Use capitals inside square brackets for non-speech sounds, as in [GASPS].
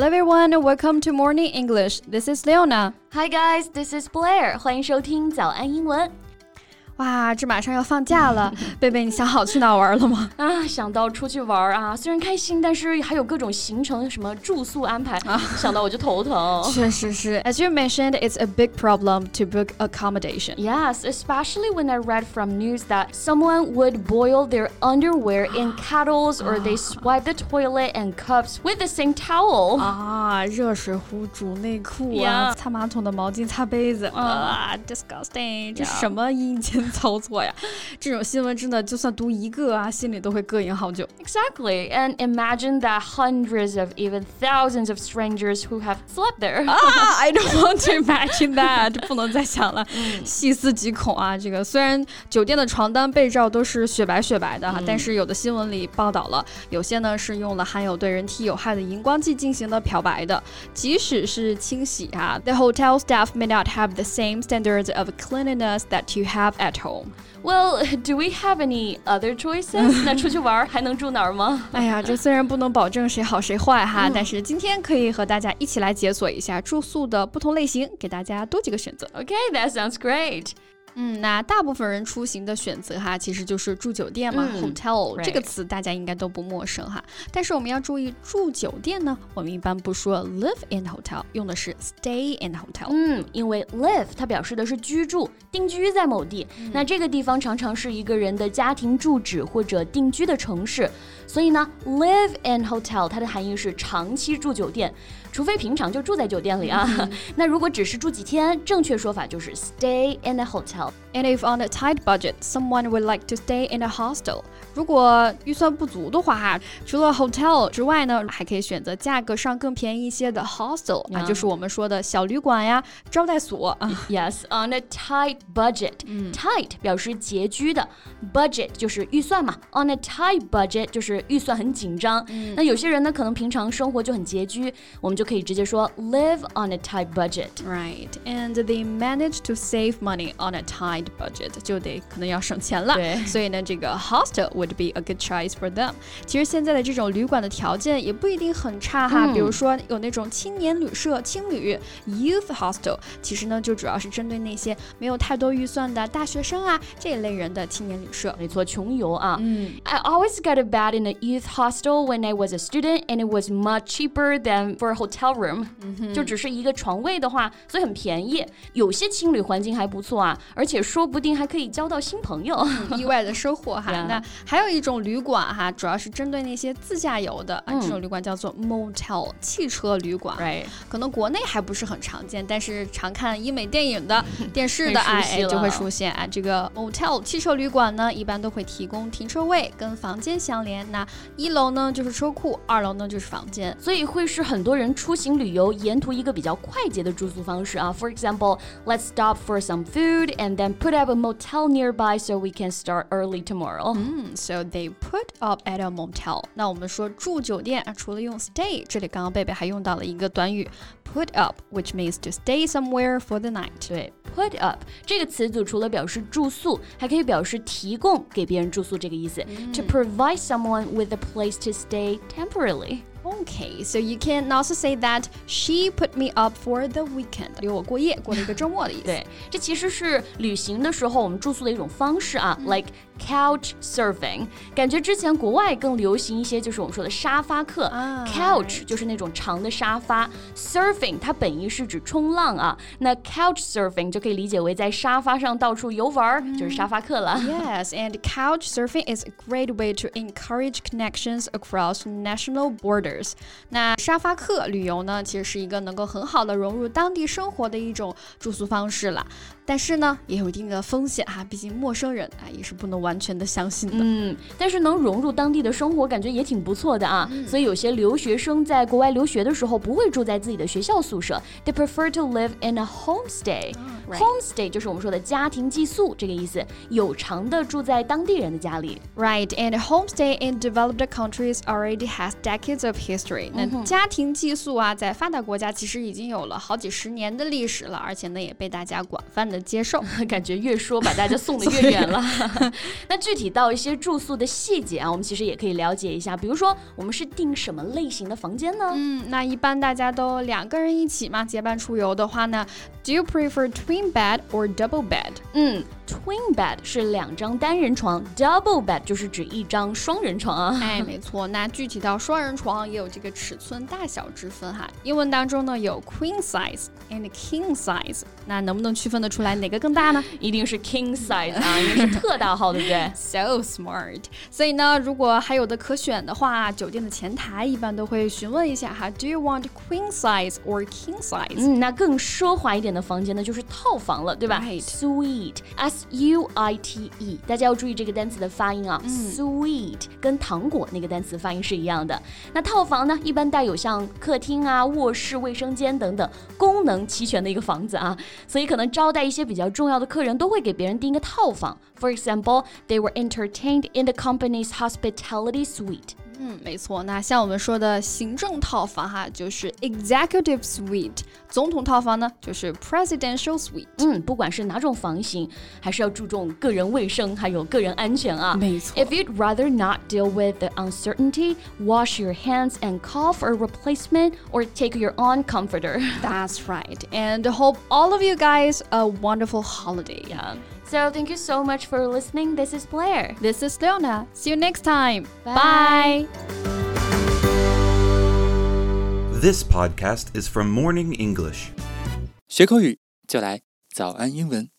Hello everyone, welcome to Morning English. This is Leona. Hi guys, this is Blair. 欢迎收听早安英文。 哇，这马上要放假了，贝贝，你想好去哪玩了吗？啊，想到出去玩啊，虽然开心，但是还有各种行程，什么住宿安排，啊、想到我就头疼。确实是，As [LAUGHS] [LAUGHS] you mentioned, it's a big problem to book accommodation. Yes, especially when I read from news that someone would boil their underwear in kettles [GASPS] or they [GASPS] swipe the toilet and cups with the same towel. 啊，热水壶煮内裤啊，擦马桶的毛巾擦杯子啊，disgusting！这什么阴间？ [LAUGHS] 操作呀！这种新闻真的，就算读一个啊，心里都会膈应好久。Exactly, and imagine that hundreds of even thousands of strangers who have slept there. 啊，I don't [LAUGHS] want to imagine that，不能再想了，细思极恐啊！这个虽然酒店的床单被罩都是雪白雪白的哈，但是有的新闻里报道了，有些呢是用了含有对人体有害的荧光剂进行的漂白的。即使是清洗啊，the [LAUGHS] hotel staff may not have the same standards of cleanliness that you have at home. Well, do we have any other choices? 那出去玩还能住哪儿吗？哎呀，这虽然不能保证谁好谁坏哈，但是今天可以和大家一起来解锁一下住宿的不同类型，给大家多几个选择。Okay, that sounds great. 嗯，那大部分人出行的选择哈，其实就是住酒店嘛，hotel 这个词大家应该都不陌生哈。但是我们要注意，住酒店呢，我们一般不说 live in hotel，用的是 stay in hotel。嗯，因为 live 它表示的是居住、定居在某地，那这个地方常常是一个人的家庭住址或者定居的城市，所以呢，live in hotel 它的含义是长期住酒店。除非平常就住在酒店里啊，[LAUGHS] 那如果只是住几天，正确说法就是 stay in a hotel。And if on a tight budget, someone would like to stay in a hostel，如果预算不足的话哈，除了 hotel 之外呢，还可以选择价格上更便宜一些的 hostel 啊，就是我们说的小旅馆呀、招待所。Yes, [LAUGHS] on a tight budget. Tight 表示拮据的，budget 就是预算嘛。On a tight budget 就是预算很紧张。那有些人呢，可能平常生活就很拮据，我们就可以直接说 live on a tight budget. Right, and they manage to save money on a tight budget 就得可能要省钱了，所以呢，这个 hostel would be a good choice for them。其实现在的这种旅馆的条件也不一定很差哈，比如说有那种青年旅社、青旅 youth hostel，其实呢就主要是针对那些没有太多预算的大学生啊这一类人的青年旅社。没错，穷游啊。嗯，I always got a bed in a youth hostel when I was a student, and it was much cheaper than for a hotel room。就只是一个床位的话，所以很便宜。有些青旅环境还不错啊，而 且。说不定还可以交到新朋友，意外的收获哈。[LAUGHS] 那还有一种旅馆哈，主要是针对那些自驾游的啊，这种旅馆叫做 motel 汽车旅馆。可能国内还不是很常见，但是常看英美电影的、[LAUGHS] 电视的哎就会出现啊。这个 motel 汽车旅馆呢，一般都会提供停车位跟房间相连。那一楼呢就是车库，二楼呢就是房间，所以会是很多人出行旅游沿途一个比较快捷的住宿方式啊。For example, let's stop for some food and then put up a motel nearby so we can start early tomorrow. Mm, so they put up at a motel. 那我们说住酒店，除了用 stay，这里刚刚贝贝还用到了一个短语 put up，which means to stay somewhere for the night. 对，put up 这个词组除了表示住宿，还可以表示提供给别人住宿这个意思。To provide someone with a place to stay temporarily. Okay, so you can also say that she put me up for the weekend，留我过夜，过了一个周末的意思。对，这其实是旅行的时候我们住宿的一种方式啊、嗯、，like couch surfing。感觉之前国外更流行一些，就是我们说的沙发客。啊、couch 就是那种长的沙发，surfing 它本意是指冲浪啊。那 couch surfing 就可以理解为在沙发上到处游玩，嗯、就是沙发客了。Yes, and [LAUGHS] couch surfing is a great way to encourage connections across national borders. 那沙发客旅游呢，其实是一个能够很好的融入当地生活的一种住宿方式了。但是呢，也有一定的风险哈，毕竟陌生人啊也是不能完全的相信的。嗯，但是能融入当地的生活，感觉也挺不错的啊。所以有些留学生在国外留学的时候，不会住在自己的学校宿舍，they prefer to live in a homestay。homestay 就是我们说的家庭寄宿这个意思，有偿的住在当地人的家里。Right, and homestay in developed countries already has decades of history。那家庭寄宿啊，在发达国家其实已经有了好几十年的历史了，而且呢，也被大家广泛的接受。[LAUGHS] 感觉越说把大家送的越远了。[LAUGHS] [LAUGHS] 那具体到一些住宿的细节啊，我们其实也可以了解一下。比如说，我们是订什么类型的房间呢？嗯，那一般大家都两个人一起嘛，结伴出游的话呢，Do you prefer twin bed or double bed？嗯。Twin bed 是两张单人床，double bed 就是指一张双人床啊。哎，[LAUGHS] 没错。那具体到双人床也有这个尺寸大小之分哈。英文当中呢有 queen size and king size，那能不能区分得出来哪个更大呢？一定是 king size 啊，因为是特大号，对不对？[LAUGHS] So smart。所以呢，如果还有的可选的话，酒店的前台一般都会询问一下哈，Do you want queen size or king size？嗯，那更奢华一点的房间呢，就是套房了，对吧 U I T E，大家要注意这个单词的发音啊。Sweet 跟糖果那个单词发音是一样的。那套房呢，一般带有像客厅啊、卧室、卫生间等等功能齐全的一个房子啊。所以可能招待一些比较重要的客人，都会给别人订一个套房。For example, they were entertained in the company's hospitality suite. 嗯，没错。那像我们说的行政套房哈，就是 executive suite；总统套房呢，就是 presidential suite。嗯，不管是哪种房型，还是要注重个人卫生还有个人安全啊。没错。If you'd rather not deal with the uncertainty, wash your hands and call for a replacement or take your own comforter. That's right. And hope all of you guys a wonderful holiday. Yeah. So thank you so much for listening. This is Blair. This is Leona. See you next time. Bye. Bye. This podcast is from Morning English. 学口语就来早安英文。